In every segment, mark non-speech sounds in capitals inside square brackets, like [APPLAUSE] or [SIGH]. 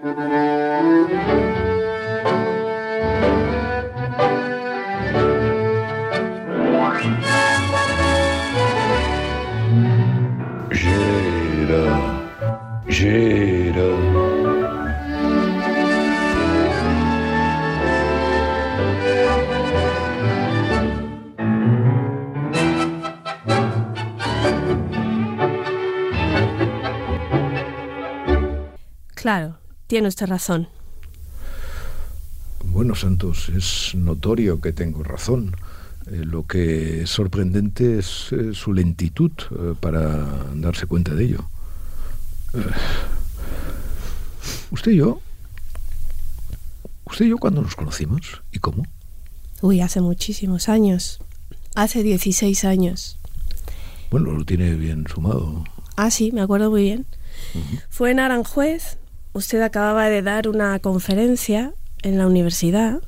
Claro, tiene usted razón. Bueno, Santos, es notorio que tengo razón. Eh, lo que es sorprendente es eh, su lentitud eh, para darse cuenta de ello. usted y yo, usted y yo cuando nos conocimos y cómo? Uy, hace muchísimos años. Hace 16 años. Bueno, lo tiene bien sumado. Ah, sí, me acuerdo muy bien. Fue en Aranjuez, usted acababa de dar una conferencia en la universidad.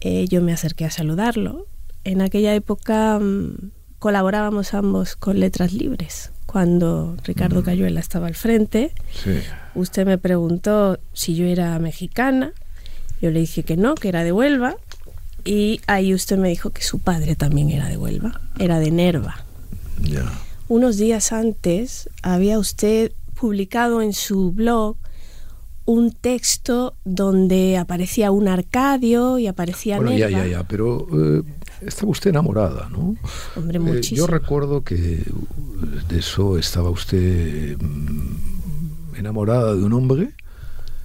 Eh, yo me acerqué a saludarlo. En aquella época mm, colaborábamos ambos con Letras Libres. Cuando Ricardo Cayuela estaba al frente, usted me preguntó si yo era mexicana. Yo le dije que no, que era de Huelva. Y ahí usted me dijo que su padre también era de Huelva, era de Nerva. Unos días antes había usted publicado en su blog un texto donde aparecía un Arcadio y aparecía bueno, ya, ya, ya, pero eh, estaba usted enamorada, ¿no? Hombre, muchísimo. yo recuerdo que de eso estaba usted mm, enamorada de un hombre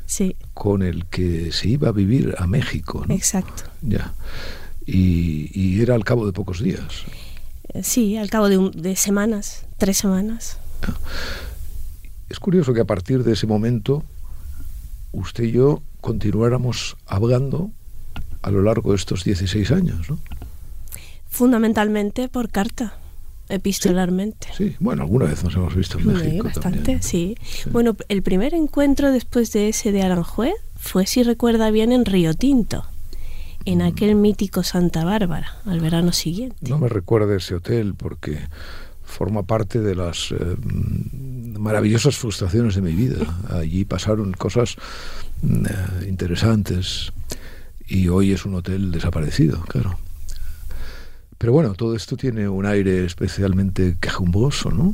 sí. con el que se iba a vivir a México, ¿no? Exacto. Ya. Y, y era al cabo de pocos días. Eh, sí, al cabo de, de semanas, tres semanas. Es curioso que a partir de ese momento usted y yo continuáramos hablando a lo largo de estos 16 años, ¿no? Fundamentalmente por carta, epistolarmente. Sí, bueno, alguna vez nos hemos visto en Sí, México. bastante, también. sí. Bueno, el primer encuentro después de ese de Aranjuez fue, si recuerda bien, en Río Tinto, en aquel mítico Santa Bárbara, al verano siguiente. No me recuerda ese hotel porque forma parte de las eh, maravillosas frustraciones de mi vida. Allí pasaron cosas mm, eh, interesantes y hoy es un hotel desaparecido, claro. Pero bueno, todo esto tiene un aire especialmente quejumbroso, ¿no?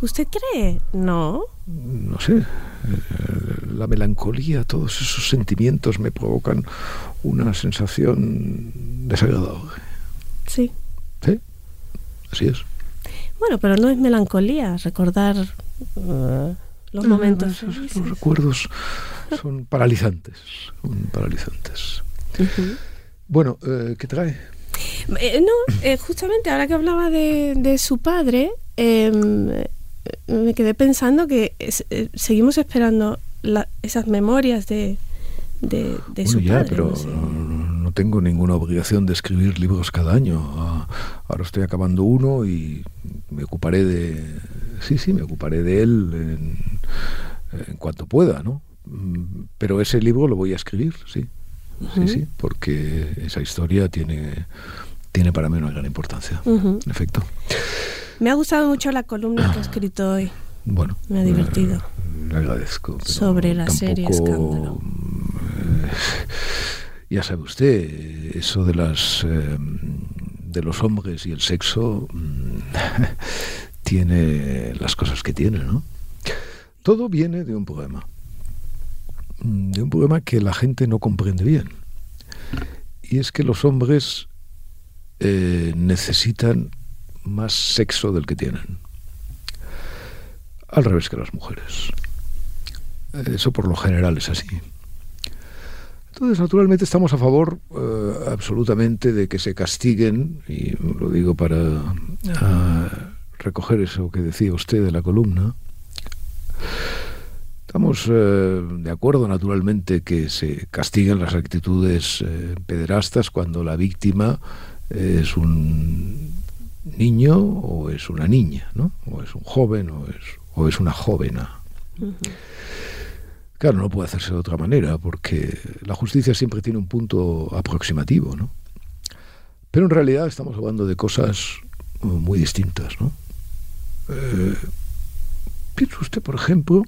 ¿Usted cree? No. No sé, eh, la melancolía, todos esos sentimientos me provocan una sensación desagradable. Sí. ¿Sí? Así es. Bueno, pero no es melancolía recordar uh, los momentos. Esos-. Los recuerdos son paralizantes, son paralizantes. Bueno, eh, ¿qué trae? Eh, no, eh, justamente ahora que hablaba de, de su padre, eh, me quedé pensando que es- seguimos esperando la- esas memorias de, de, de Bueno, su ya, padre. pero no sé. Tengo ninguna obligación de escribir libros cada año. Ah, ahora estoy acabando uno y me ocuparé de... Sí, sí, me ocuparé de él en, en cuanto pueda, ¿no? Mm, Pero ese libro lo voy a escribir, sí. Sí, sí, porque esa historia tiene, tiene para mí una gran importancia. En efecto. Me ha gustado mucho la columna que ha [CLEARS THROAT] escrito hoy. Bueno. Me ha divertido. eh, le agradezco. Sobre la serie Escándalo. eh, ya sabe usted, eso de las eh, de los hombres y el sexo mm, [LAUGHS] tiene las cosas que tiene, ¿no? Todo viene de un poema. Mm, De un poema que la gente no comprende bien. Y es que los hombres eh, necesitan más sexo del que tienen. Al revés que las mujeres. Eso por lo general es así. Entonces, naturalmente, estamos a favor eh, absolutamente de que se castiguen, y lo digo para ah, recoger eso que decía usted de la columna. Estamos eh, de acuerdo, naturalmente, que se castiguen las actitudes eh, pederastas cuando la víctima es un niño o es una niña, ¿no? O es un joven o es, o es una jovena. Claro, no puede hacerse de otra manera, porque la justicia siempre tiene un punto aproximativo, ¿no? Pero en realidad estamos hablando de cosas uh, muy distintas, ¿no? Eh, piensa usted, por ejemplo,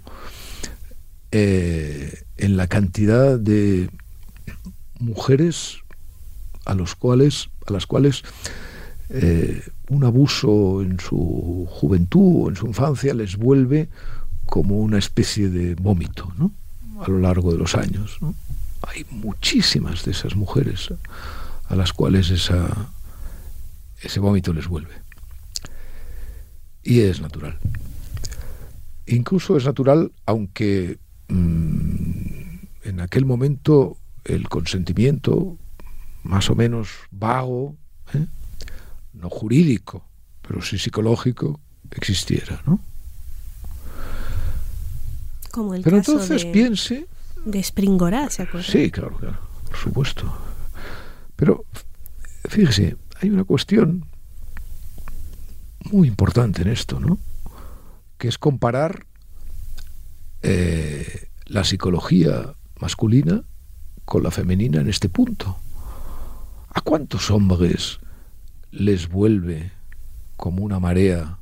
eh, en la cantidad de mujeres a los cuales a las cuales eh, un abuso en su juventud o en su infancia les vuelve como una especie de vómito ¿no? a lo largo de los años. Hay muchísimas de esas mujeres a las cuales ese vómito les vuelve. Y es natural. Incluso es natural, aunque mm, en aquel momento el consentimiento, más o menos vago, ¿eh? no jurídico, pero sí psicológico, existiera, ¿no? Como el pero caso entonces de, piense... de Springora, ¿se acuerda? Sí, claro, claro, por supuesto. Pero fíjese, hay una cuestión muy importante en esto, ¿no? Que es comparar eh, la psicología masculina con la femenina en este punto. ¿A cuántos hombres les vuelve como una marea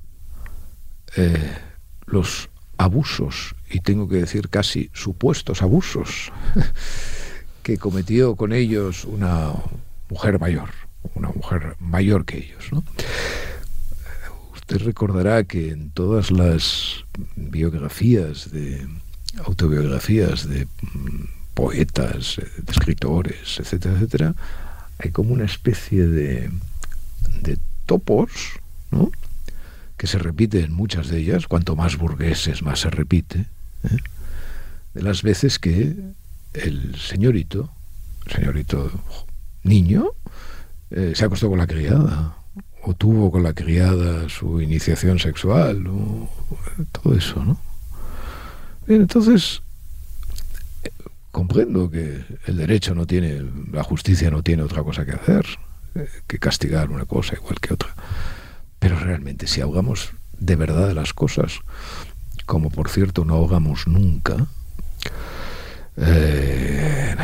eh, los abusos, y tengo que decir casi supuestos abusos, [LAUGHS] que cometió con ellos una mujer mayor, una mujer mayor que ellos. ¿no? Usted recordará que en todas las biografías de autobiografías de mm, poetas, eh, de escritores, etcétera, etcétera, hay como una especie de, de topos, ¿no? que se repite en muchas de ellas, cuanto más burgueses más se repite, ¿eh? de las veces que el señorito, señorito niño, eh, se acostó con la criada, o tuvo con la criada su iniciación sexual, o todo eso, ¿no? Bien, entonces, eh, comprendo que el derecho no tiene, la justicia no tiene otra cosa que hacer eh, que castigar una cosa igual que otra. Pero realmente, si ahogamos de verdad las cosas, como por cierto no ahogamos nunca, eh,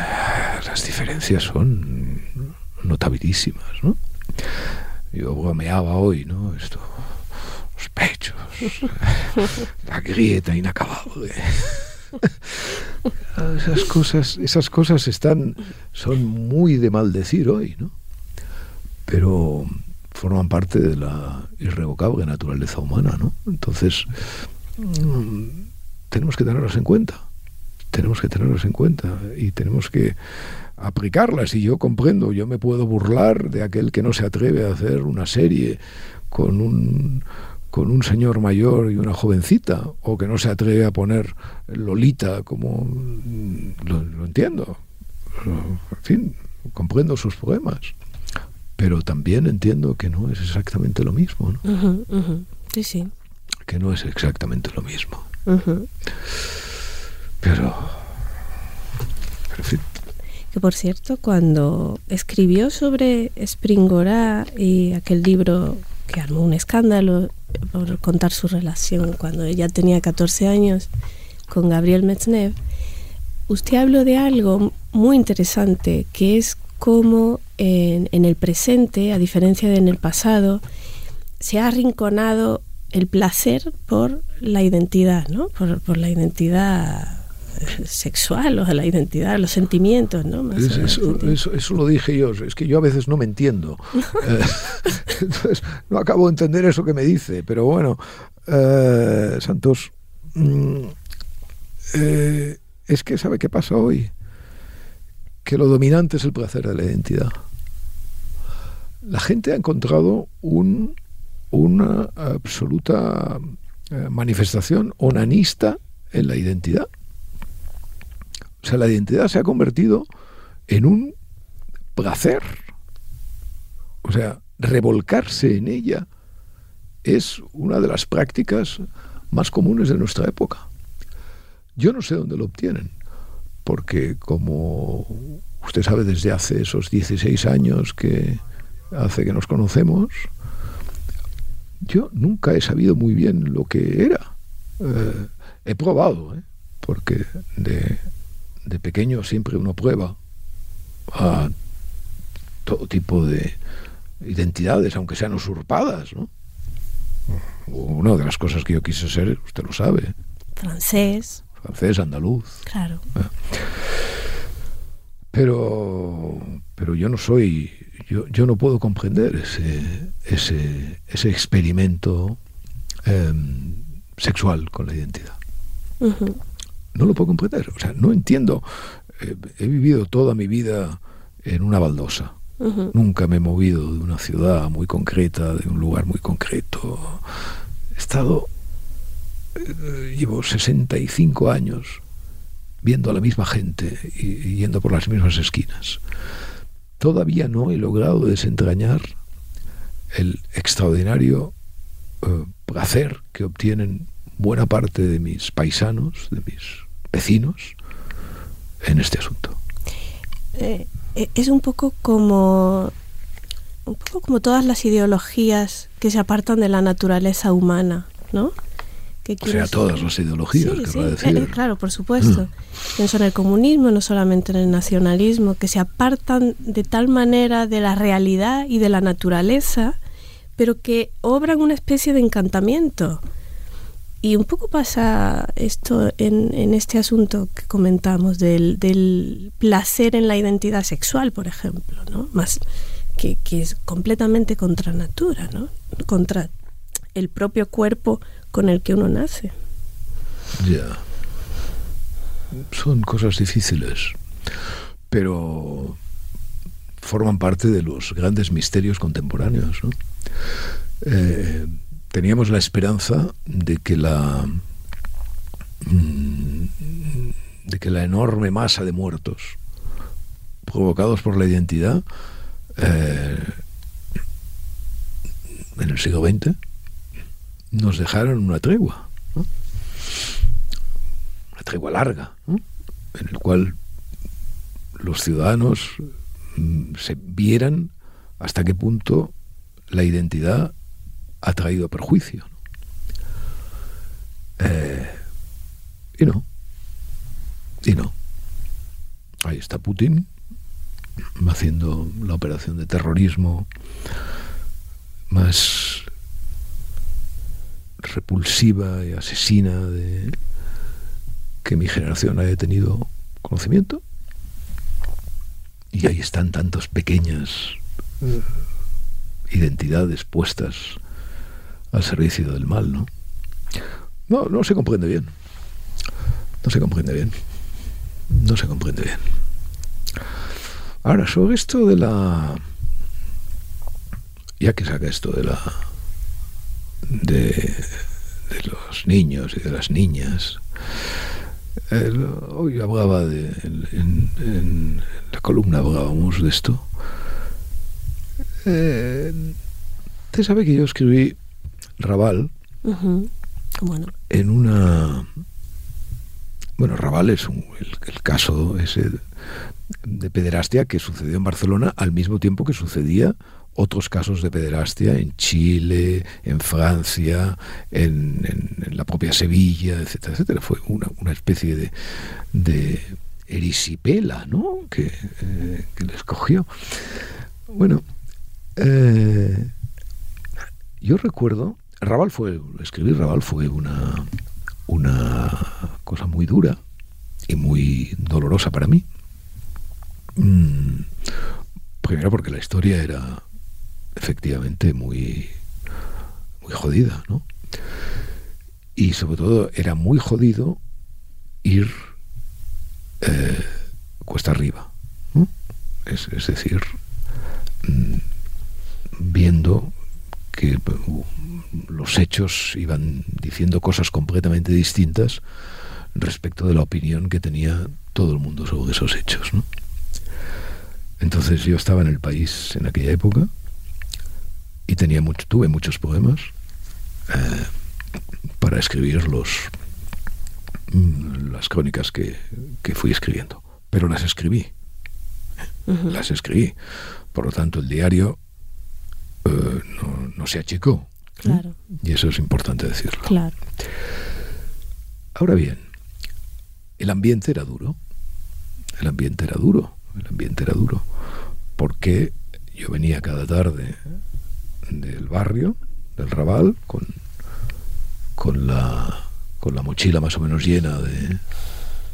las diferencias son notabilísimas, ¿no? Yo bromeaba hoy, ¿no? Esto, los pechos, [LAUGHS] la grieta inacabable. [LAUGHS] esas cosas, esas cosas están, son muy de maldecir hoy, ¿no? Pero forman parte de la irrevocable naturaleza humana, ¿no? Entonces, tenemos que tenerlas en cuenta. Tenemos que tenerlas en cuenta y tenemos que aplicarlas. Y yo comprendo, yo me puedo burlar de aquel que no se atreve a hacer una serie con un con un señor mayor y una jovencita, o que no se atreve a poner Lolita como lo, lo entiendo. En fin, comprendo sus poemas. Pero también entiendo que no es exactamente lo mismo. ¿no? Sí, sí. Que no es exactamente lo mismo. Pero en fin. Que por cierto, cuando escribió sobre Springora y aquel libro que armó un escándalo por contar su relación cuando ella tenía 14 años con Gabriel Metznev, usted habló de algo muy interesante, que es cómo en, en el presente, a diferencia de en el pasado, se ha arrinconado el placer por la identidad, ¿no? Por, por la identidad eh, sexual o la identidad, los sentimientos, ¿no? Más Es- eso, eso- eso lo dije yo, es que yo a veces no me entiendo. [LAUGHS] Eh, [LAUGHS] entonces, no acabo de entender eso que me dice, pero bueno, eh, Santos, mm, eh, es que ¿sabe qué pasa hoy? Que lo dominante es el placer de la identidad. La gente ha encontrado un, una absoluta eh, manifestación onanista en la identidad. O sea, la identidad se ha convertido en un placer. O sea, revolcarse en ella es una de las prácticas más comunes de nuestra época. Yo no sé dónde lo obtienen, porque como usted sabe desde hace esos 16 años que hace que nos conocemos, yo nunca he sabido muy bien lo que era. Eh, he probado, ¿eh? porque de, de pequeño siempre uno prueba a todo tipo de identidades, aunque sean usurpadas, ¿no? Una de las cosas que yo quise ser, usted lo sabe, Francés, francés, andaluz. Claro. Pero, pero yo no soy, yo, yo no puedo comprender ese, ese, ese experimento em, sexual con la identidad. No lo puedo comprender. O sea, no entiendo. Eh, he vivido toda mi vida en una baldosa. Nunca me he movido de una ciudad muy concreta, de un lugar muy concreto. He estado, eh, llevo 65 años viendo a la misma gente y, yendo por las mismas esquinas. Todavía no he logrado desentrañar el extraordinario eh, placer que obtienen buena parte de mis paisanos, de mis vecinos, en este asunto. Eh, eh, es un poco como un poco como todas las ideologías que se apartan de la naturaleza humana, ¿no? O sea, todas las ideologías, sí, decir. Eh, claro, por supuesto. Mm. Pienso en el comunismo, no solamente en el nacionalismo, que se apartan de tal manera de la realidad y de la naturaleza, pero que obran una especie de encantamiento. Y un poco pasa esto en, este asunto que comentamos del, placer en la identidad sexual, por ejemplo, ¿no? Más que, es completamente contra natura, ¿no? Contra el propio cuerpo con el que uno nace. Ya. Son cosas difíciles, pero forman parte de los grandes misterios contemporáneos, ¿no? Eh, teníamos la esperanza de que la mm, de que la enorme masa de muertos provocados por la identidad eh, en el siglo XX nos dejaron una tregua, una tregua larga, en el cual los ciudadanos mm, se vieran hasta qué punto la identidad ha traído perjuicio. Eh, y no. Y no. Ahí está Putin haciendo la operación de terrorismo más repulsiva y asesina de que mi generación haya tenido conocimiento. Y ahí están tantas pequeñas identidades puestas al servicio del mal, ¿no? No, no se comprende bien. No se comprende bien. No se comprende bien. Ahora, sobre esto de la... Ya que saca esto de la... de, de los niños y de las niñas. hoy hablaba de... En, la columna hablábamos de esto. Eh, usted sabe que yo escribí Raval en una... Bueno, Raval es el, caso ese de pederastia que sucedió en Barcelona al mismo tiempo que sucedía otros casos de pederastia en Chile, en Francia, en, la propia Sevilla, etcétera, etcétera. Fue una, especie de, de erisipela, ¿no? Que, eh, que le escogió. Bueno, eh, yo recuerdo Raval fue, escribir Raval fue una, una cosa muy dura y muy dolorosa para mí. Mm, primero porque la historia era efectivamente muy, muy jodida, ¿no? Y sobre todo era muy jodido ir eh, cuesta arriba. Es, decir, mm, viendo que los hechos iban diciendo cosas completamente distintas respecto de la opinión que tenía todo el mundo sobre esos hechos. Entonces yo estaba en el país en aquella época y tenía mucho, tuve muchos poemas eh, para escribir los, mm, las crónicas que, fui escribiendo. Pero las escribí. Las escribí. Por lo tanto, el diario eh, no, no se achicó. Claro. Y eso es importante decirlo. Claro. Ahora bien, el ambiente era duro. El ambiente era duro. El ambiente era duro. Porque yo venía cada tarde del barrio, del Raval, con, con, la, con la mochila más o menos llena de,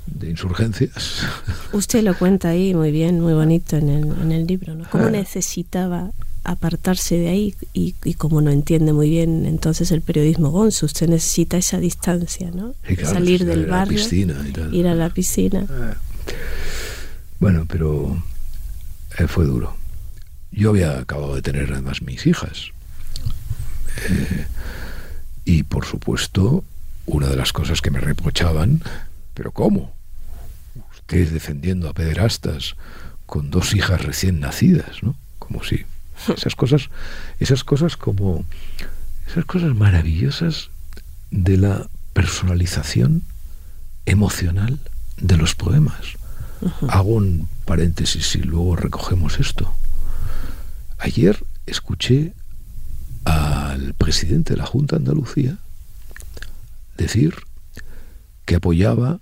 de insurgencias. Usted lo cuenta ahí muy bien, muy bonito en el, en el libro, ¿no? Cómo necesitaba apartarse de ahí y, y, como no entiende muy bien entonces el periodismo gonzo, usted necesita esa distancia, ¿no? claro, Salir del barrio, piscina y tal. ir a la piscina. Bueno, pero eh, fue duro. Yo había acabado de tener además mis hijas. Eh, y por supuesto, una de las cosas que me reprochaban, pero ¿cómo? Usted defendiendo a pederastas con dos hijas recién nacidas, ¿no? Como si esas cosas, esas cosas como esas cosas maravillosas de la personalización emocional de los poemas. Uh -huh. Hago un paréntesis y luego recogemos esto. Ayer escuché al presidente de la Junta de Andalucía decir que apoyaba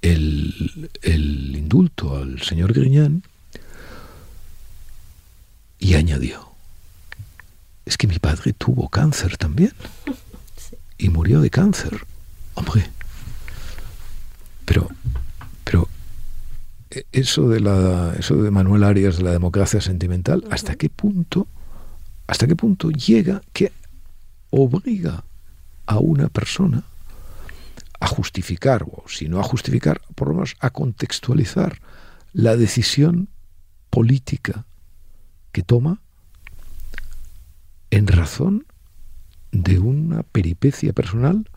el, el indulto al señor Griñán y añadió, es que mi padre tuvo cáncer también sí. y murió de cáncer. Hombre, pero, pero eso de la, eso de Manuel Arias de la democracia sentimental, uh -huh. ¿hasta qué punto, hasta qué punto llega que obliga a una persona a justificar, o si no a justificar, por lo menos a contextualizar la decisión política que toma en razón de una peripecia personal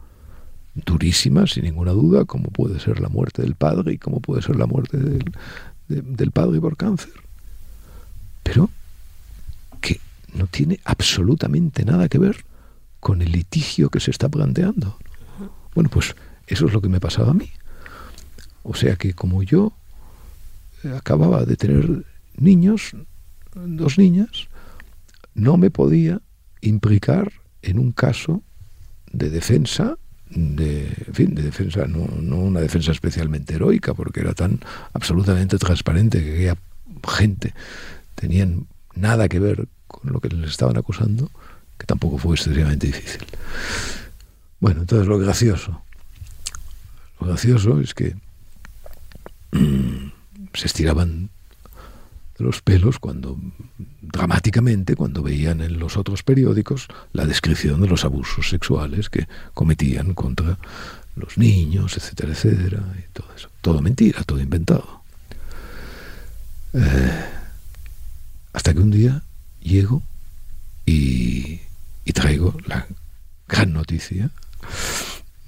durísima, sin ninguna duda, como puede ser la muerte del padre y como puede ser la muerte del, de, del padre por cáncer. Pero que no tiene absolutamente nada que ver con el litigio que se está planteando. Bueno, pues eso es lo que me pasaba a mí. O sea que como yo acababa de tener niños, dos niñas, no me podía implicar en un caso de defensa, de, en fin, de defensa, no, no una defensa especialmente heroica, porque era tan absolutamente transparente que aquella gente tenían nada que ver con lo que les estaban acusando, que tampoco fue excesivamente difícil. Bueno, entonces lo gracioso, lo gracioso es que se estiraban los pelos cuando dramáticamente cuando veían en los otros periódicos la descripción de los abusos sexuales que cometían contra los niños, etcétera, etcétera, y todo eso. Todo mentira, todo inventado. Eh, hasta que un día llego y, y traigo la gran noticia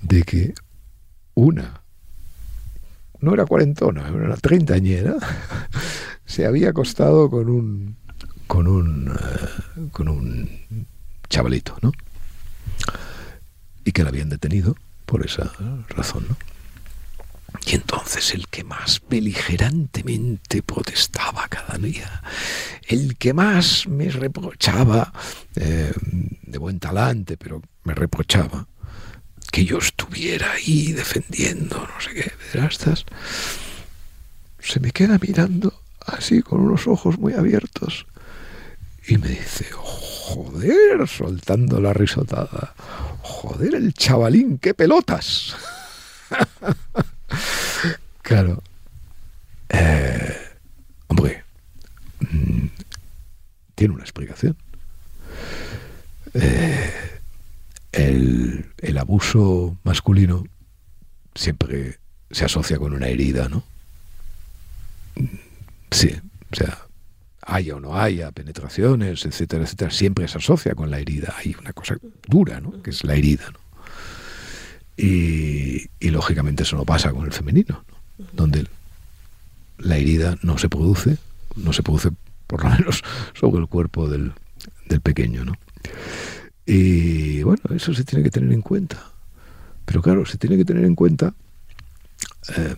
de que una, no era cuarentona, era una treintañera, [LAUGHS] se había acostado con un con un uh, con un chavalito, ¿no? Y que la habían detenido por esa razón, ¿no? Y entonces el que más beligerantemente protestaba cada día, el que más me reprochaba, eh, de buen talante, pero me reprochaba, que yo estuviera ahí defendiendo no sé qué pedrastas, se me queda mirando así con unos ojos muy abiertos y me dice, joder, soltando la risotada, joder, el chavalín, qué pelotas. [LAUGHS] claro. Eh, hombre, mmm, tiene una explicación. Eh, el, el, abuso masculino siempre se asocia con una herida, ¿no? Sí, o sea, haya o no haya penetraciones, etcétera, etcétera, siempre se asocia con la herida. Hay una cosa dura, ¿no? Que es la herida, ¿no? Y, lógicamente eso no pasa con el femenino, ¿no? donde la herida no se produce, no se produce por lo menos [LAUGHS] sobre el cuerpo del, del pequeño, ¿no? Y bueno, eso se tiene que tener en cuenta. Pero claro, se tiene que tener en cuenta eh,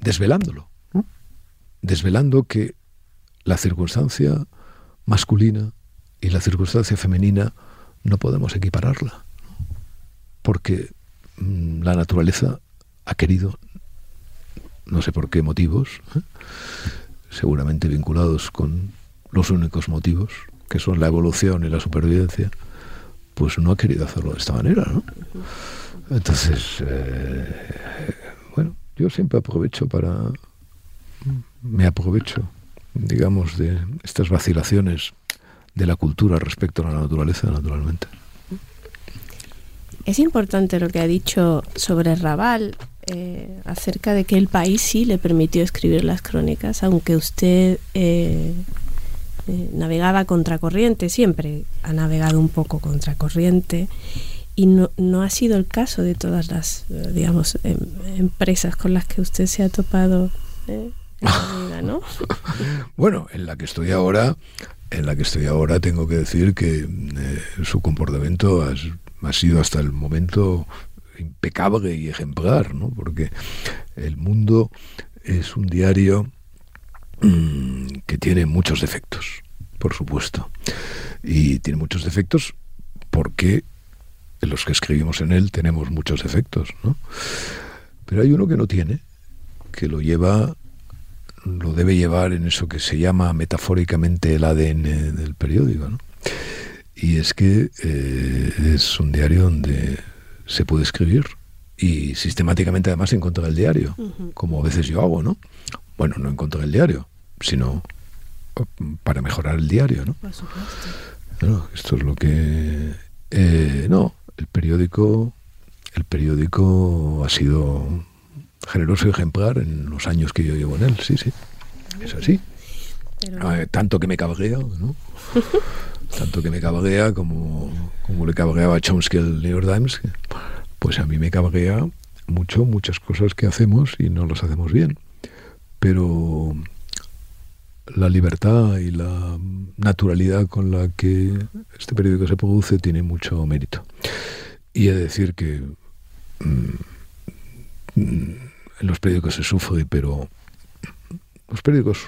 desvelándolo. Desvelando que la circunstancia masculina y la circunstancia femenina no podemos equipararla, porque mmm, la naturaleza ha querido, no sé por qué motivos, ¿eh? seguramente vinculados con los únicos motivos, que son la evolución y la supervivencia, pues no ha querido hacerlo de esta manera, ¿no? Entonces, eh, bueno, yo siempre aprovecho para, me aprovecho, digamos, de estas vacilaciones de la cultura respecto a la naturaleza, naturalmente. Es importante lo que ha dicho sobre Raval, eh, acerca de que el país sí le permitió escribir las crónicas, aunque usted eh, eh, navegaba contracorriente, siempre ha navegado un poco contracorriente, y no, no ha sido el caso de todas las, digamos, em, empresas con las que usted se ha topado la ¿no? [LAUGHS] bueno, en la que estoy ahora, en la que estoy ahora tengo que decir que su comportamiento ha, ha sido hasta el momento impecable y ejemplar, ¿no? porque El Mundo es un diario mm, que tiene muchos defectos, por supuesto. Y tiene muchos defectos porque los que escribimos en él tenemos muchos defectos, ¿no? Pero hay uno que no tiene, que lo lleva, lo debe llevar en eso que se llama metafóricamente el ADN del periódico, ¿no? Y es que eh, es un diario donde se puede escribir y sistemáticamente además encontrar el diario, como a veces yo hago, ¿no? Bueno, no encontrar el diario, sino para mejorar el diario, ¿no? Por supuesto. Bueno, esto es lo que... Eh, no, el periódico, el periódico ha sido generoso y ejemplar en los años que yo llevo en él, sí, sí. Es así. Ah, tanto que me cabrea, ¿no? [LAUGHS] tanto que me cabrea como, como le cabreaba a Chomsky el New York Times, pues a mí me cabrea mucho muchas cosas que hacemos y no las hacemos bien. Pero la libertad y la naturalidad con la que este periódico se produce tiene mucho mérito. Y he de decir que mm, en los periódicos se sufre, pero los periódicos,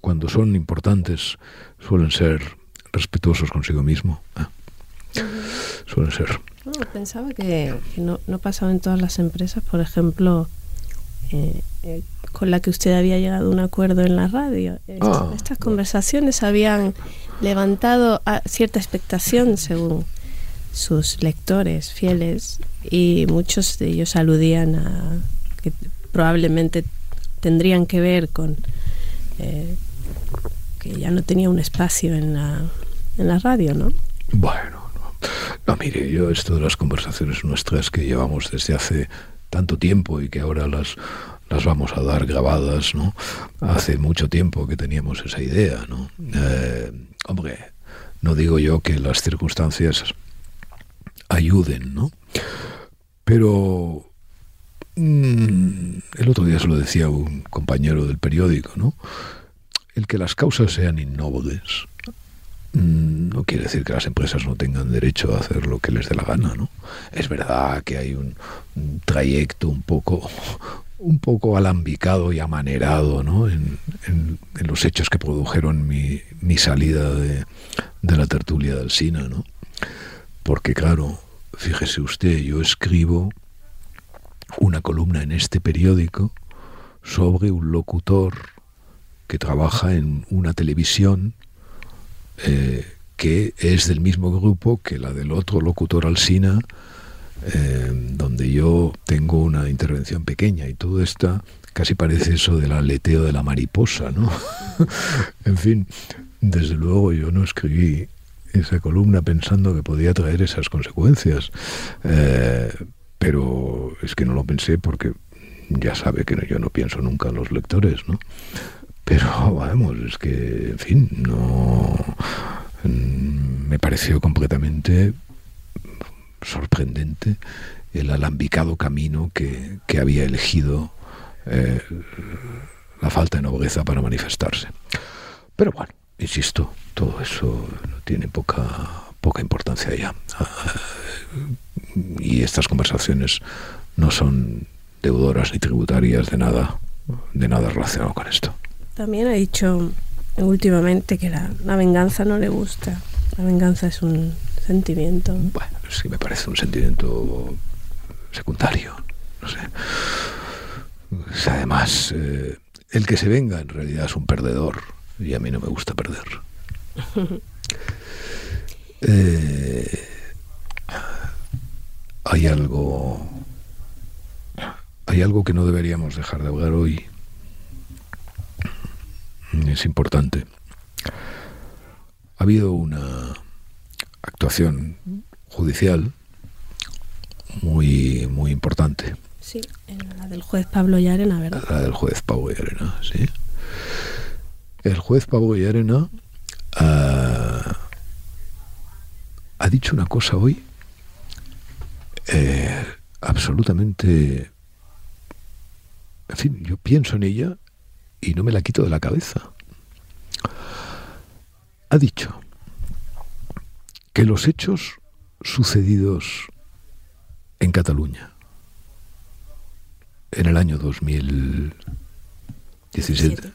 cuando son importantes, suelen ser respetuosos consigo mismo. ¿eh? Suelen ser. pensaba que, no, no, pasaba en todas las empresas, por ejemplo, eh, eh, con la que usted había llegado a un acuerdo en la radio. Ah, estas conversaciones habían levantado cierta expectación según sus lectores fieles y muchos de ellos aludían a que probablemente tendrían que ver con que ya no tenía un espacio en la, en la radio, ¿no? Bueno, no. mire, yo esto de las conversaciones nuestras que llevamos desde hace tanto tiempo y que ahora las, las vamos a dar grabadas, ¿no? Hace mucho tiempo que teníamos esa idea, ¿no? Eh, hombre, no digo yo que las circunstancias ayuden, ¿no? Pero mm, el otro día se lo decía un compañero del periódico, ¿no? El que las causas sean innobles mm, no quiere decir que las empresas no tengan derecho a hacer lo que les dé la gana, ¿no? Es verdad que hay un, trayecto un poco un poco alambicado y amanerado ¿no? en, los hechos que produjeron mi, salida de, la tertulia del SINA, ¿no? Porque claro, fíjese usted, yo escribo una columna en este periódico sobre un locutor que trabaja en una televisión eh, que es del mismo grupo que la del otro locutor Alsina, eh, donde yo tengo una intervención pequeña y todo esto casi parece eso del aleteo de la mariposa, ¿no? [LAUGHS] en fin, desde luego yo no escribí esa columna pensando que podía traer esas consecuencias, eh, pero es que no lo pensé porque ya sabe que yo no pienso nunca en los lectores, ¿no? Pero vamos, es que, en fin, no. Mm, me pareció completamente sorprendente el alambicado camino que, había elegido eh, la falta de nobleza para manifestarse. Pero bueno, insisto, todo eso tiene poca, poca importancia ya. Ah, y estas conversaciones no son deudoras ni tributarias de nada, de nada relacionado con esto. También ha dicho últimamente que la, venganza no le gusta. La venganza es un sentimiento. Bueno, sí me parece un sentimiento secundario. No sé. Además, eh, el que se venga en realidad es un perdedor y a mí no me gusta perder. [LAUGHS] eh, hay algo hay algo que no deberíamos dejar de hablar hoy. Es importante. Ha habido una actuación judicial muy muy importante. Sí, la del juez Pablo Yarena, ¿verdad? La del juez Pablo Yarena, sí. El juez Pablo Yarena ha, ha dicho una cosa hoy eh, absolutamente... En fin, yo pienso en ella y no me la quito de la cabeza. Ha dicho que los hechos sucedidos en Cataluña en el año 2017,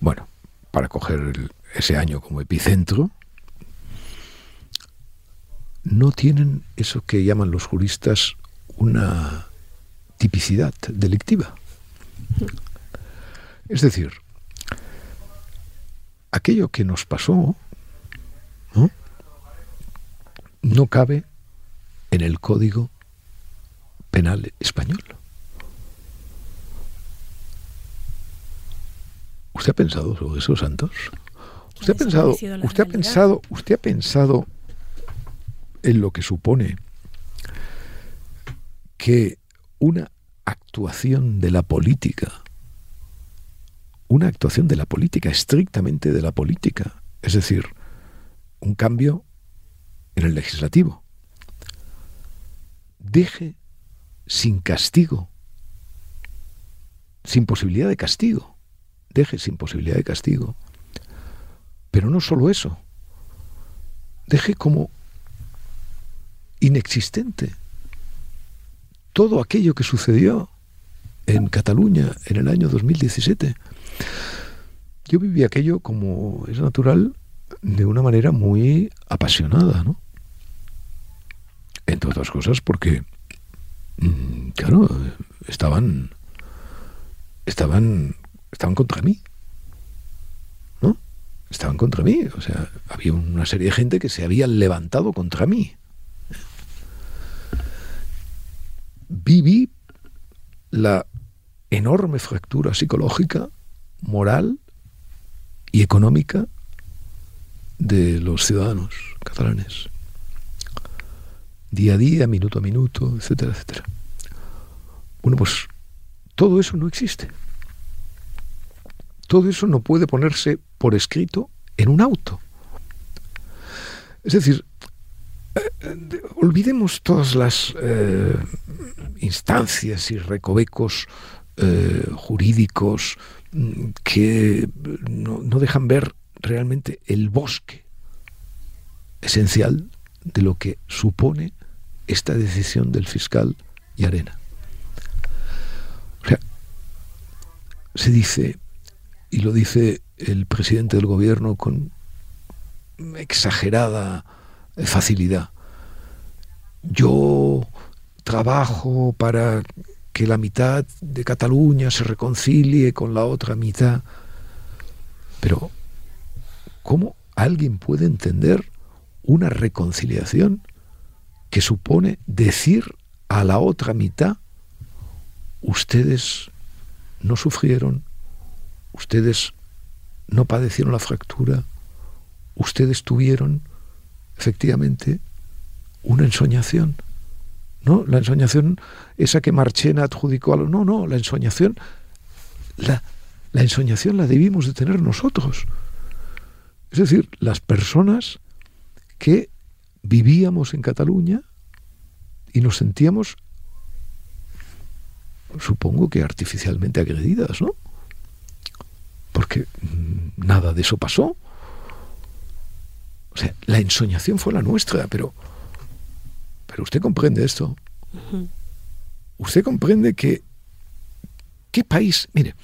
bueno, para coger ese año como epicentro, no tienen eso que llaman los juristas una tipicidad delictiva. Es decir, aquello que nos pasó no, cabe en el Código Penal español. ¿Usted ha pensado sobre eso, Santos? ¿Usted ha pensado, usted ha pensado, usted ha pensado en lo que supone que una actuación de la política, una actuación de la política, estrictamente de la política, es decir, un cambio en el legislativo, deje sin castigo, sin posibilidad de castigo, deje sin posibilidad de castigo. Pero no solo eso, deje como inexistente todo aquello que sucedió en Cataluña en el año 2017. Yo viví aquello como es natural de una manera muy apasionada, ¿no? Entre otras cosas porque Mm, claro, estaban, estaban, estaban contra mí. ¿No? Estaban contra mí. O sea, había una serie de gente que se había levantado contra mí. Viví la enorme fractura psicológica, moral y económica de los ciudadanos catalanes día a día, minuto a minuto, etcétera, etcétera. Bueno, pues todo eso no existe. Todo eso no puede ponerse por escrito en un auto. Es decir, eh, olvidemos todas las eh, instancias y recovecos eh, jurídicos mm, que no, no dejan ver realmente el bosque esencial de lo que supone esta decisión del fiscal y Arena. O sea, se dice, y lo dice el presidente del gobierno con exagerada facilidad, yo trabajo para que la mitad de Cataluña se reconcilie con la otra mitad, pero ¿cómo alguien puede entender una reconciliación que supone decir a la otra mitad, ustedes no sufrieron, ustedes no padecieron la fractura, ustedes tuvieron efectivamente una ensoñación. ¿No? La ensoñación, esa que Marchena adjudicó a lo. No, no, la ensoñación, la, la ensoñación la debimos de tener nosotros. Es decir, las personas que vivíamos en Cataluña y nos sentíamos, supongo que artificialmente agredidas, ¿no? Porque nada de eso pasó. O sea, la ensoñación fue la nuestra, pero, pero usted comprende esto. Usted comprende que qué país, mire,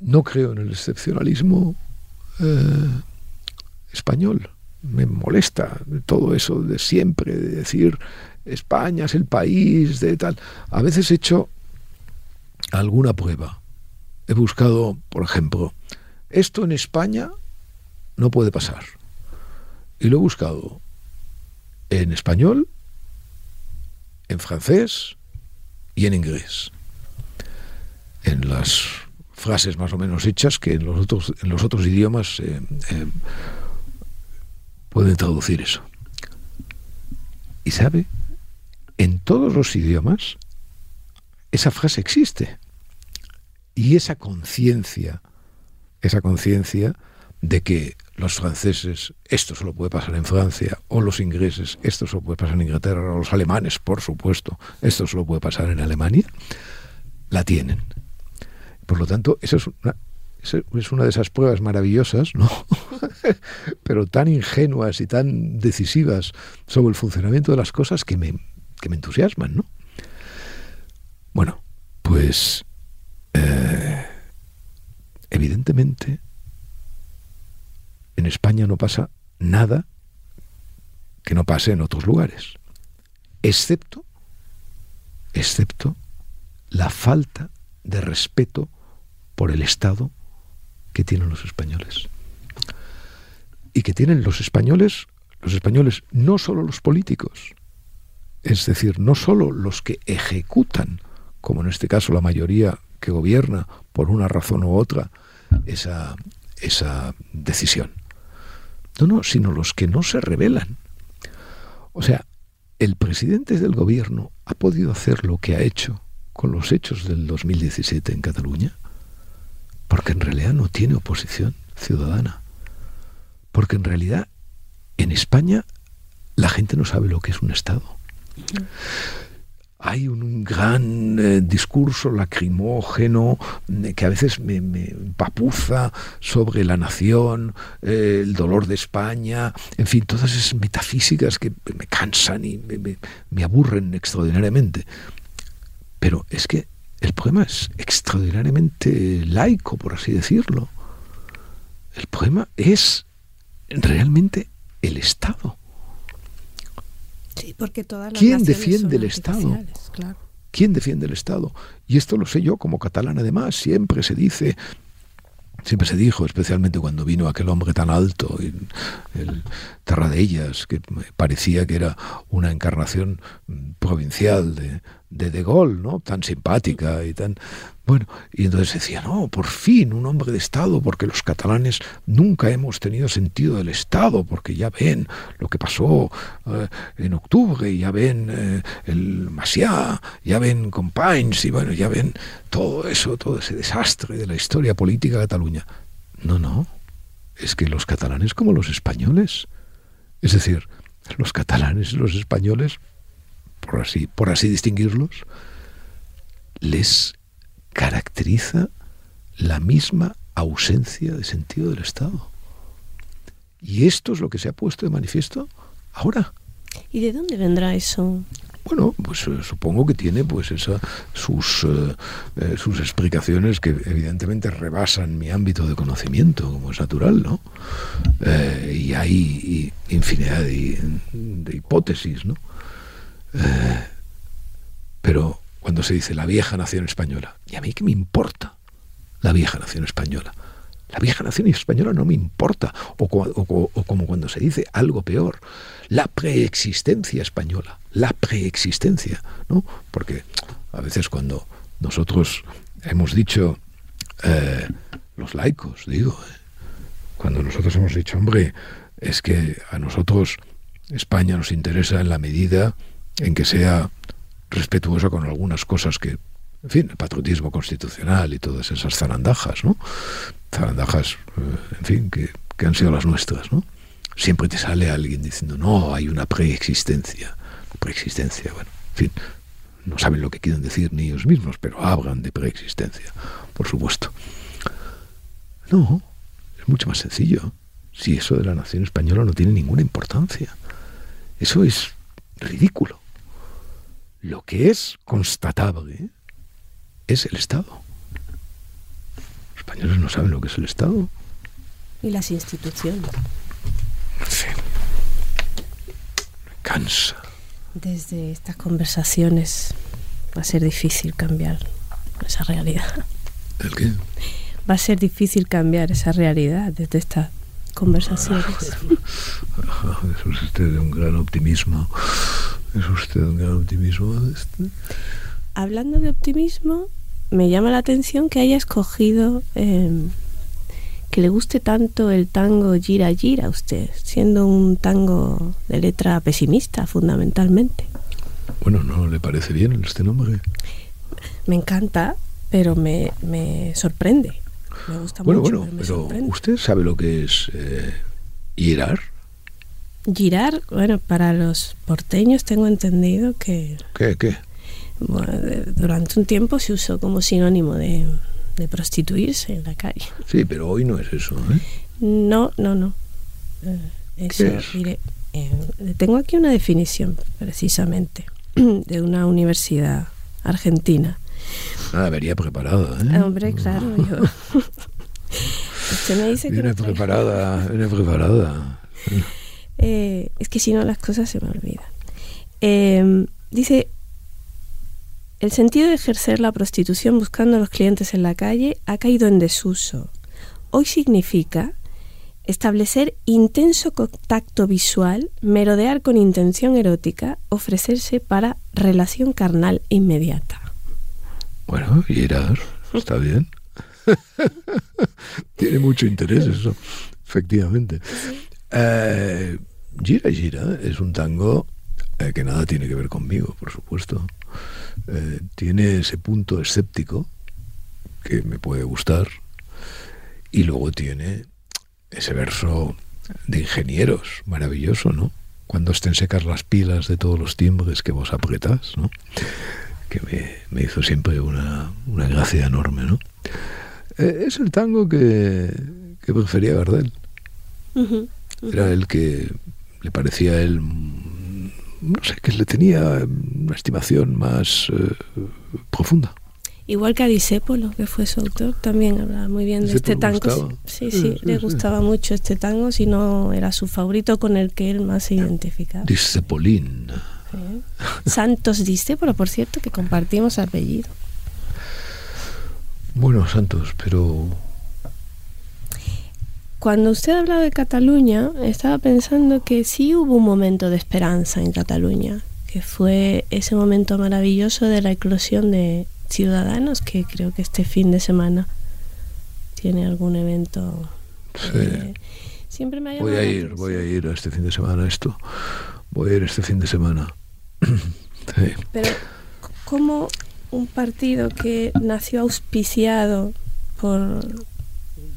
no creo en el excepcionalismo eh, español me molesta todo eso de siempre, de decir España es el país, de tal. A veces he hecho alguna prueba. He buscado, por ejemplo, esto en España no puede pasar. Y lo he buscado en español, en francés y en inglés. En las frases más o menos hechas que en los otros, en los otros idiomas eh, eh, pueden traducir eso. Y sabe, en todos los idiomas esa frase existe. Y esa conciencia, esa conciencia de que los franceses, esto solo puede pasar en Francia, o los ingleses, esto solo puede pasar en Inglaterra, o los alemanes, por supuesto, esto solo puede pasar en Alemania, la tienen. Por lo tanto, eso es una, es una de esas pruebas maravillosas, ¿no? [LAUGHS] pero tan ingenuas y tan decisivas sobre el funcionamiento de las cosas que me, que me entusiasman, ¿no? Bueno, pues eh, evidentemente en España no pasa nada que no pase en otros lugares, excepto, excepto la falta de respeto por el Estado que tienen los españoles. Y que tienen los españoles, los españoles, no solo los políticos, es decir, no solo los que ejecutan, como en este caso la mayoría que gobierna por una razón u otra, esa, esa decisión. No, no, sino los que no se rebelan. O sea, el presidente del gobierno ha podido hacer lo que ha hecho con los hechos del 2017 en Cataluña, porque en realidad no tiene oposición ciudadana. Porque en realidad en España la gente no sabe lo que es un Estado. Hay un, gran eh, discurso lacrimógeno eh, que a veces me, papuza sobre la nación, eh, el dolor de España, en fin, todas esas metafísicas que me cansan y me aburren extraordinariamente. Pero es que el poema es extraordinariamente laico, por así decirlo. El poema es realmente el Estado. Sí, porque todas ¿Quién defiende el Estado? ¿Quién defiende el Estado? Y esto lo sé yo como catalán además, siempre se dice, siempre se dijo, especialmente cuando vino aquel hombre tan alto, el Terradellas, que parecía que era una encarnación provincial de, de De Gaulle, ¿no? Tan simpática y tan... Bueno, y entonces decía, no, por fin un hombre de Estado, porque los catalanes nunca hemos tenido sentido del Estado, porque ya ven lo que pasó eh, en octubre, ya ven eh, el Maciá, ya ven Companys, y bueno, ya ven todo eso, todo ese desastre de la historia política de Cataluña. No, no, es que los catalanes como los españoles, es decir, los catalanes y los españoles por así, por así distinguirlos, les caracteriza la misma ausencia de sentido del Estado. Y esto es lo que se ha puesto de manifiesto ahora. ¿Y de dónde vendrá eso? Bueno, pues eh, supongo que tiene pues esa, sus, eh, eh, sus explicaciones que evidentemente rebasan mi ámbito de conocimiento, como es natural, ¿no? y hay infinidad de, de hipótesis, ¿no? [SIGHS] Pero cuando se dice la vieja nación española, ¿y a mí qué me importa la vieja nación española? La vieja nación española no me importa. O, como cuando se dice algo peor, la preexistencia española, la preexistencia, ¿no? Porque a veces cuando nosotros hemos dicho, eh, los laicos, digo, eh, cuando nosotros hemos dicho, hombre, es que a nosotros España nos interesa en la medida en que sea respetuoso con algunas cosas que, en fin, el patriotismo constitucional y todas esas zarandajas, ¿no? Zarandajas, eh, en fin, que, que han sido las nuestras, ¿no? Siempre te sale alguien diciendo, no, hay una preexistencia. Preexistencia, bueno, en fin, no saben lo que quieren decir ni ellos mismos, pero hablan de preexistencia, por supuesto. No, es mucho más sencillo. Si eso de la nación española no tiene ninguna importancia. Eso es ridículo. Lo que es constatable es el Estado. Los españoles no saben lo que es el Estado. Y las instituciones. Fin. Me cansa. Desde estas conversaciones va a ser difícil cambiar esa realidad. ¿El qué? Va a ser difícil cambiar esa realidad desde estas conversaciones. [LAUGHS] Es usted de un gran optimismo. Es usted un gran optimismo. Este. Hablando de optimismo, me llama la atención que haya escogido em, que le guste tanto el tango Gira Gira a usted, siendo un tango de letra pesimista fundamentalmente. Bueno, ¿no le parece bien este nombre? Me encanta, pero me, sorprende. Me gusta bueno, mucho. Bueno, pero, ¿usted sabe lo que es eh, girar? Girar, bueno, para los porteños tengo entendido que... ¿Qué, qué? durante un tiempo se usó como sinónimo de, prostituirse en la calle. Sí, pero hoy no es eso, ¿eh? No, no, no. Eh, eso, mire, eh, tengo aquí una definición precisamente [CLEARS THROAT] de una universidad argentina. Ah, vería preparada, ¿eh? Hombre, claro, [LAUGHS] yo. [LAUGHS] Usted me dice viene que. preparada, viene preparada. [LAUGHS] Eh, es que si no, las cosas se me olvidan. Eh, dice: el sentido de ejercer la prostitución buscando a los clientes en la calle ha caído en desuso. Hoy significa establecer intenso contacto visual, merodear con intención erótica, ofrecerse para relación carnal inmediata. Bueno, girar, está bien. [LAUGHS] Tiene mucho interés eso, efectivamente. Eh, gira Gira es un tango eh, que nada tiene que ver conmigo, por supuesto. Eh, tiene ese punto escéptico que me puede gustar y luego tiene ese verso de ingenieros maravilloso, ¿no? Cuando estén secas las pilas de todos los timbres que vos apretas, ¿no? Que me, hizo siempre una, gracia enorme, ¿no? Eh, es el tango que, que prefería Gardel. Era el que le parecía a él no sé, que le tenía una estimación más eh, profunda. Igual que a Disépolo, que fue su autor, también hablaba muy bien de este tango. Sí, sí, le gustaba mucho este tango, si no era su favorito con el que él más se identificaba. Disépolín. Santos Disépolo, por cierto, que compartimos apellido. Bueno, Santos, pero cuando usted hablaba de Cataluña, estaba pensando que sí hubo un momento de esperanza en Cataluña, que fue ese momento maravilloso de la eclosión de ciudadanos que creo que este fin de semana tiene algún evento. Sí. Eh, siempre me voy a ir, voy a ir a este fin de semana esto. Voy a ir este fin de semana. [CLEARS THROAT] Pero ¿cómo un partido que nació auspiciado por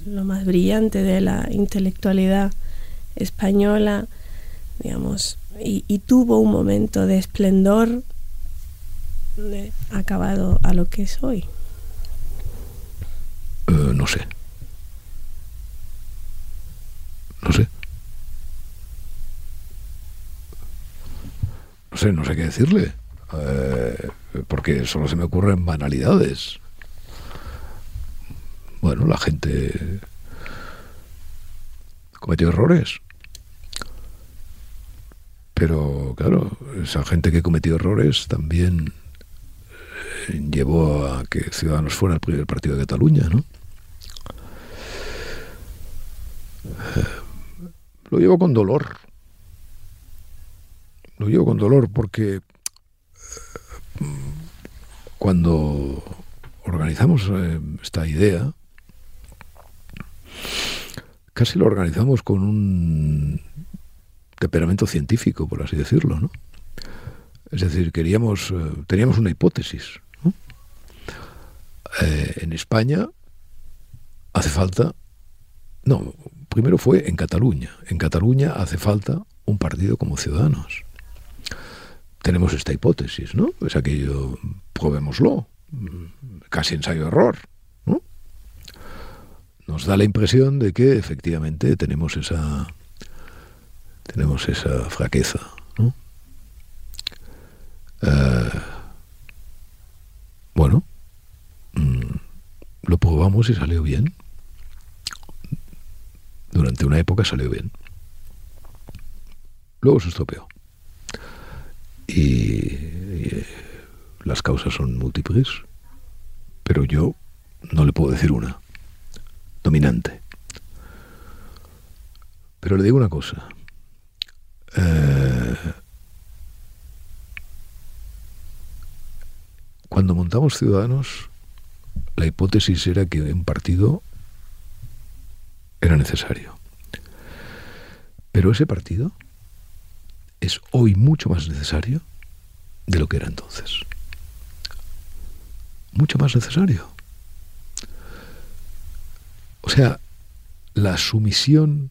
lo más brillante de la intelectualidad española, digamos, y, tuvo un momento de esplendor acabado a lo que es hoy. Eh, no sé. No sé. No sé, no sé qué decirle. Eh, porque solo se me ocurren banalidades bueno, la gente cometió errores. Pero claro, esa gente que cometió errores también eh, llevó a que Ciudadanos fuera el primer partido de Cataluña, ¿no? Eh, lo llevo con dolor. Lo llevo con dolor porque eh, cuando organizamos esta idea, casi lo organizamos con un temperamento científico, por así decirlo, ¿no? Es decir, queríamos, eh, teníamos una hipótesis. Eh, en España hace falta, no, primero fue en Cataluña. En Cataluña hace falta un partido como Ciudadanos. Tenemos esta hipótesis, ¿no? Es aquello, probémoslo, casi ensayo-error nos da la impresión de que efectivamente tenemos esa tenemos esa fraqueza eh, bueno mm, lo probamos y salió bien. Durante una época salió bien. Luego se estropeó. Y, y las causas son múltiples pero yo no le puedo decir una dominante. Pero le digo una cosa. Eh, cuando montamos Ciudadanos, la hipótesis era que un partido era necesario. Pero ese partido es hoy mucho más necesario de lo que era entonces. Mucho más necesario. O sea, la sumisión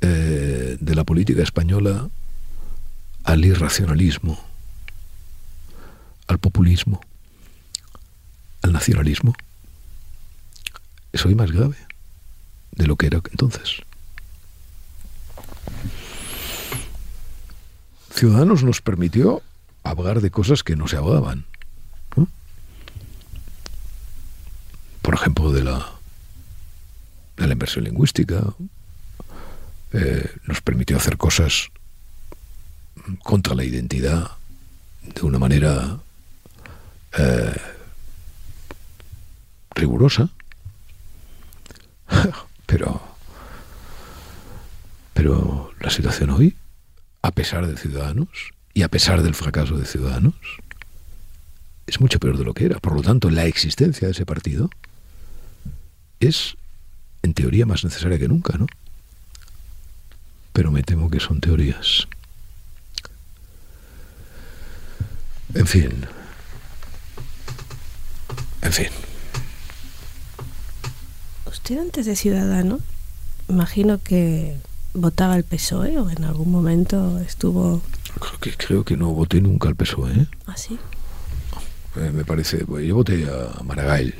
eh, de la política española al irracionalismo, al populismo, al nacionalismo, es hoy más grave de lo que era entonces. Ciudadanos nos permitió hablar de cosas que no se hablaban. Por ejemplo, de la, la inversión lingüística. Eh, nos permitió hacer cosas contra la identidad de una manera eh, rigurosa. [LAUGHS] Pero, pero la situación hoy, a pesar de Ciudadanos y a pesar del fracaso de Ciudadanos, es mucho peor de lo que era. Por lo tanto, la existencia de ese partido es, en teoría, más necesaria que nunca, ¿no? Pero me temo que son teorías. En fin. En fin. Usted antes de Ciudadano, imagino que votaba al PSOE o en algún momento estuvo... Creo que, creo que no voté nunca al PSOE. ¿eh? ¿Ah, sí? Eh, me parece... Yo voté a Maragall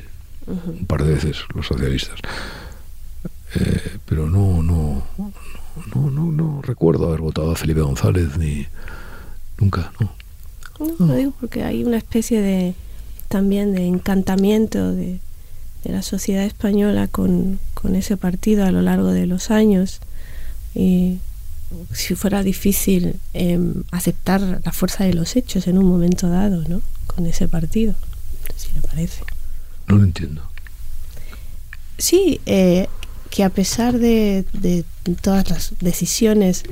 un par de veces, los socialistas. Pero no, no, no, no, no recuerdo haber votado a Felipe González ni... Nunca, no. No, lo digo porque hay una especie de también de encantamiento de, de la sociedad española con, con, ese partido a lo largo de los años. Y si fuera difícil eh, aceptar la fuerza de los hechos en un momento dado, ¿no? Con ese partido, si le parece. No lo entiendo. Sí, eh, que a pesar de, todas las decisiones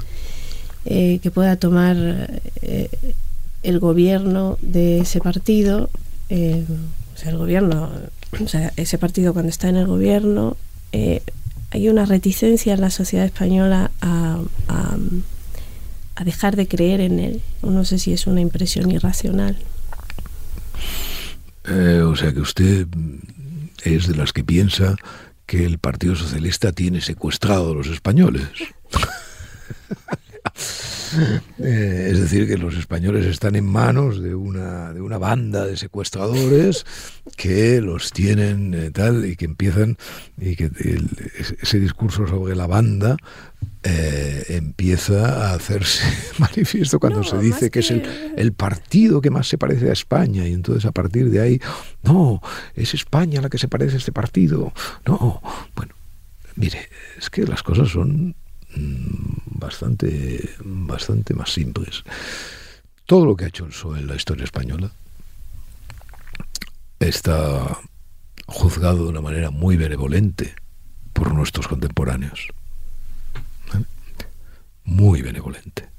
eh, que pueda tomar eh, el gobierno de ese partido, eh, o sea, el gobierno, o sea, ese partido cuando está en el gobierno, hay una reticencia en la sociedad española a, dejar de creer en él. No sé si es una impresión irracional. O sea que usted es de las que piensa que el Partido Socialista tiene secuestrado a los españoles. [LAUGHS] Eh, es decir, que los españoles están en manos de una, de una banda de secuestradores que los tienen eh, tal y que empiezan y que el, ese discurso sobre la banda eh, empieza a hacerse [LAUGHS] manifiesto cuando no, se dice que, que, es el, el, partido que más se parece a España y entonces a partir de ahí, no, es España la que se parece a este partido. No, bueno, mire, es que las cosas son bastante, bastante más simples. Todo lo que ha hecho el PSOE en la historia española está juzgado de una manera muy benevolente por nuestros contemporáneos. Muy benevolente.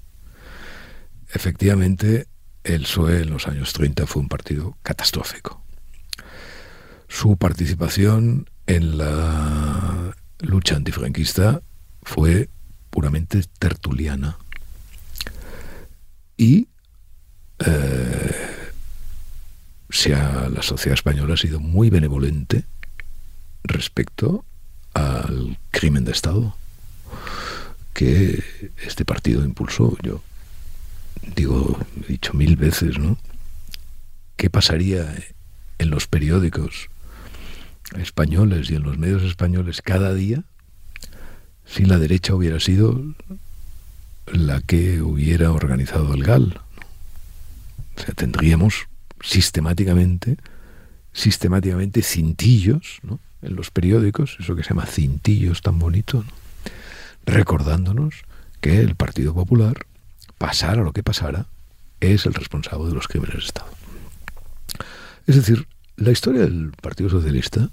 Efectivamente, el PSOE en los años 30 fue un partido catastrófico. Su participación en la lucha antifranquista fue puramente tertuliana. Y eh, la sociedad española ha sido muy benevolente respecto al crimen de Estado que este partido impulsó. Yo digo, he dicho mil veces, ¿no? ¿Qué pasaría en los periódicos españoles y en los medios españoles cada día si la derecha hubiera sido la que hubiera organizado el GAL. O sea, tendríamos sistemáticamente, sistemáticamente cintillos ¿no? en los periódicos, eso que se llama cintillos tan bonito, ¿no? Recordándonos que el Partido Popular, pasara lo que pasara, es el responsable de los crímenes de Estado. Es decir, la historia del Partido Socialista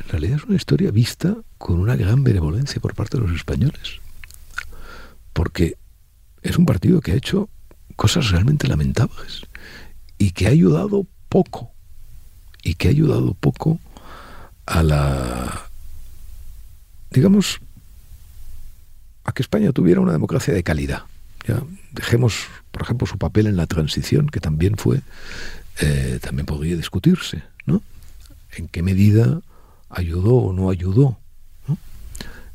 en realidad es una historia vista con una gran benevolencia por parte de los españoles. Porque es un partido que ha hecho cosas realmente lamentables y que ha ayudado poco, y que ha ayudado poco a la, digamos, a que España tuviera una democracia de calidad. ¿ya? Dejemos, por ejemplo, su papel en la transición, que también fue, eh, también podría discutirse, ¿no? En qué medida ayudó o no ayudó,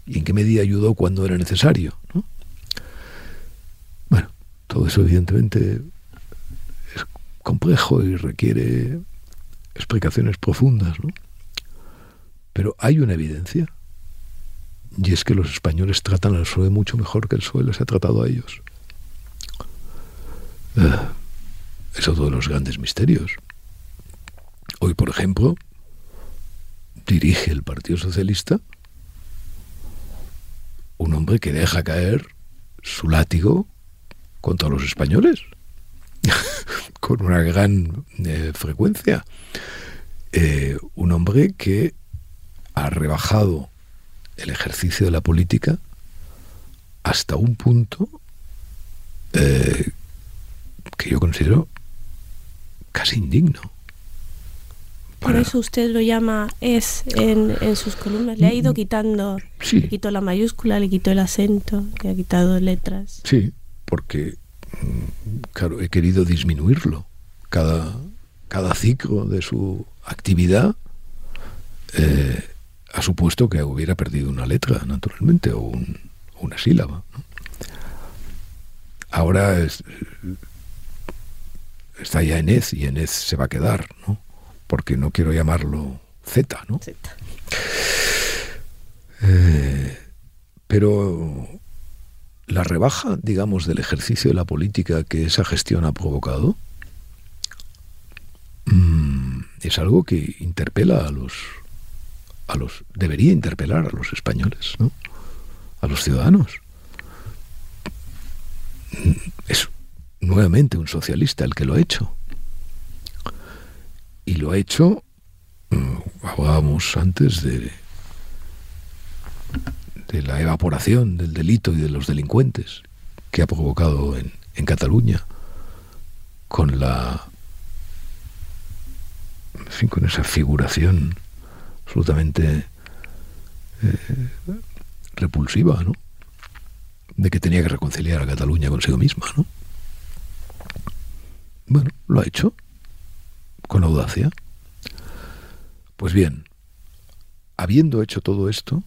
y en qué medida ayudó cuando era necesario. Bueno, todo eso evidentemente es complejo y requiere explicaciones profundas, ¿no? Pero hay una evidencia, y es que los españoles tratan al PSOE mucho mejor que el PSOE les ha tratado a ellos. Eh, es otro de los grandes misterios. Hoy, por ejemplo, dirige el Partido Socialista un hombre que deja caer su látigo contra los españoles [LAUGHS] con una gran eh, frecuencia. Eh, un hombre que ha rebajado el ejercicio de la política hasta un punto eh, que yo considero casi indigno. Por eso usted lo llama es en, en, sus columnas. Le ha ido quitando, sí. le quitó la mayúscula, le quitó el acento, le ha quitado letras. Sí, porque, mm, claro, he querido disminuirlo. Cada, cada ciclo de su actividad eh, ha supuesto que hubiera perdido una letra, naturalmente, o un, una sílaba. ¿no? Ahora es, está ya en EZ y en EZ se va a quedar, ¿no? porque no quiero llamarlo Z, ¿no? Z. Eh, pero la rebaja, digamos, del ejercicio de la política que esa gestión ha provocado mmm, es algo que interpela a los, a los, debería interpelar a los españoles, ¿no? A los ciudadanos. Es nuevamente un socialista el que lo ha hecho y lo ha hecho, hablábamos antes de, de la evaporación del delito y de los delincuentes que ha provocado en, en Cataluña con la en con esa figuración absolutamente eh, repulsiva, ¿no? De que tenía que reconciliar a Cataluña consigo misma, ¿no? Bueno, lo ha hecho con audacia. Pues bien, habiendo hecho todo esto,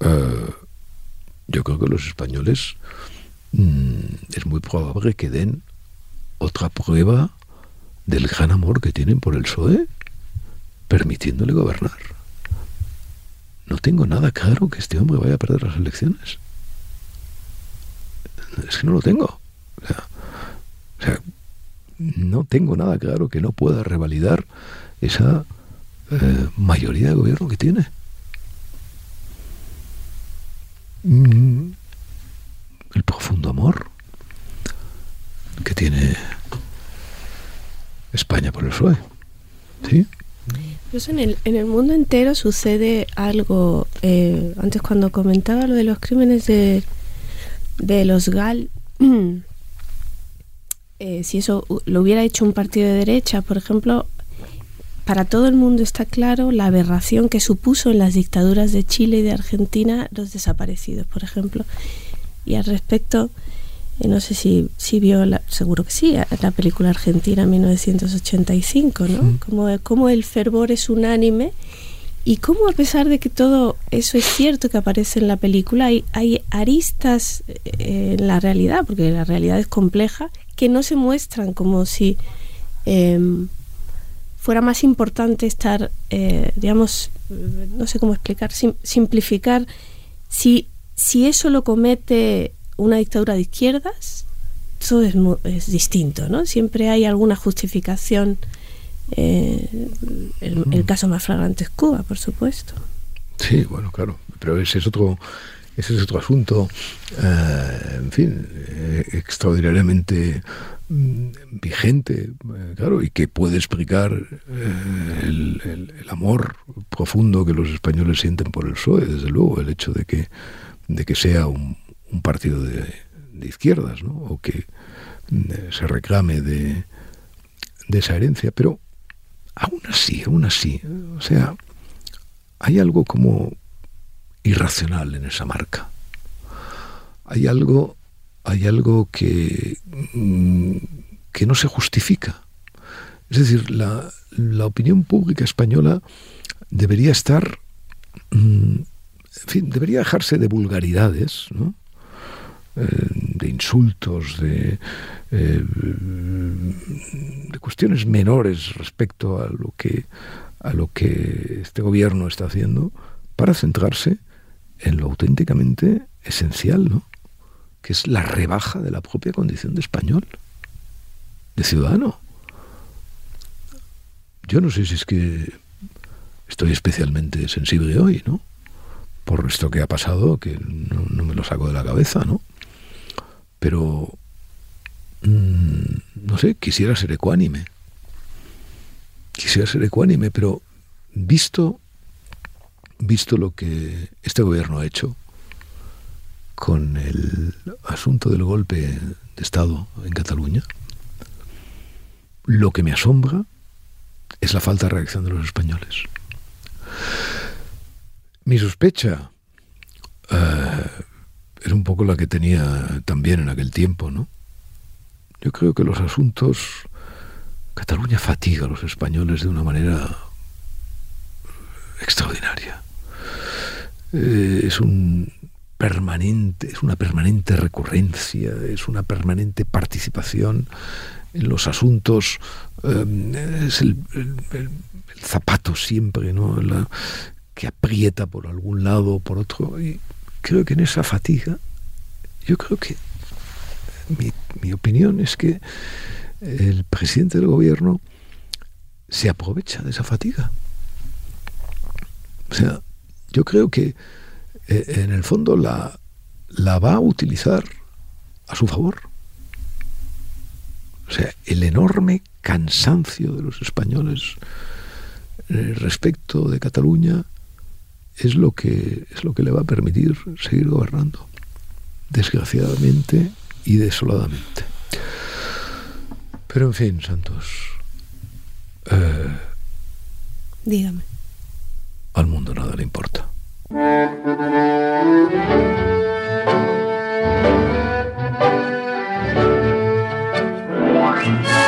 eh, yo creo que los españoles mmm, es muy probable que den otra prueba del gran amor que tienen por el PSOE, permitiéndole gobernar. No tengo nada claro que este hombre vaya a perder las elecciones. Es que no lo tengo. O sea, no tengo nada claro que no pueda revalidar esa eh, mayoría de gobierno que tiene. Mm, el profundo amor que tiene España por el PSOE. ¿Sí? Pues en el, en el mundo entero sucede algo. Eh, antes cuando comentaba lo de los crímenes de, de los GAL, [CLEARS THROAT] eh, si eso lo hubiera hecho un partido de derecha, por ejemplo, para todo el mundo está claro la aberración que supuso en las dictaduras de Chile y de Argentina los desaparecidos, por ejemplo. Y al respecto, no sé si, si vio, la, seguro que sí, la película argentina 1985, ¿no? Sí. Como, como el fervor es unánime y cómo a pesar de que todo eso es cierto que aparece en la película, hay, hay aristas eh, en la realidad, porque la realidad es compleja, que no se muestran como si eh, fuera más importante estar, eh, digamos, no sé cómo explicar, sim, simplificar, si, si eso lo comete una dictadura de izquierdas, todo es, es distinto, ¿no? Siempre hay alguna justificación. Eh, el, el, caso más flagrante es Cuba, por supuesto. Sí, bueno, claro, pero ese es otro, ese es otro asunto, eh, en fin, eh, extraordinariamente mm, vigente, eh, claro, y que puede explicar eh, el, amor profundo que los españoles sienten por el PSOE, desde luego, el hecho de que, de que sea un, partido de, izquierdas, ¿no? o que mm, se reclame de, de esa herencia, pero aún así, aún así, o sea, hay algo como irracional en esa marca. Hay algo, hay algo que, mm, que no se justifica. Es decir, la, opinión pública española debería estar, mm, en fin, debería dejarse de vulgaridades, eh, de insultos, de, eh, de cuestiones menores respecto a lo que a lo que este gobierno está haciendo para centrarse en lo auténticamente esencial, ¿no? que es la rebaja de la propia condición de español, de ciudadano. Yo no sé si es que estoy especialmente sensible hoy, ¿no? Por esto que ha pasado, que no, me lo saco de la cabeza, ¿no? Pero, mm, no sé, quisiera ser ecuánime quisiera ser ecuánime, pero visto, visto lo que este gobierno ha hecho con el asunto del golpe de Estado en Cataluña, lo que me asombra es la falta de reacción de los españoles. Mi sospecha eh, es un poco la que tenía también en aquel tiempo, ¿no? Yo creo que los asuntos Cataluña fatiga a los españoles de una manera extraordinaria. Eh, es un permanente, es una permanente recurrencia, es una permanente participación en los asuntos, eh, es el, zapato siempre, ¿no? que aprieta por algún lado o por otro. Y creo que en esa fatiga, yo creo que mi, mi opinión es que el presidente del gobierno se aprovecha de esa fatiga. O sea, yo creo que eh, en el fondo la, la va a utilizar a su favor. O sea, el enorme cansancio de los españoles eh, respecto de Cataluña es lo que es lo que le va a permitir seguir gobernando, desgraciadamente y desoladamente. Pero en fin, Santos. Eh, Dígame. Al mundo nada le importa. [LAUGHS]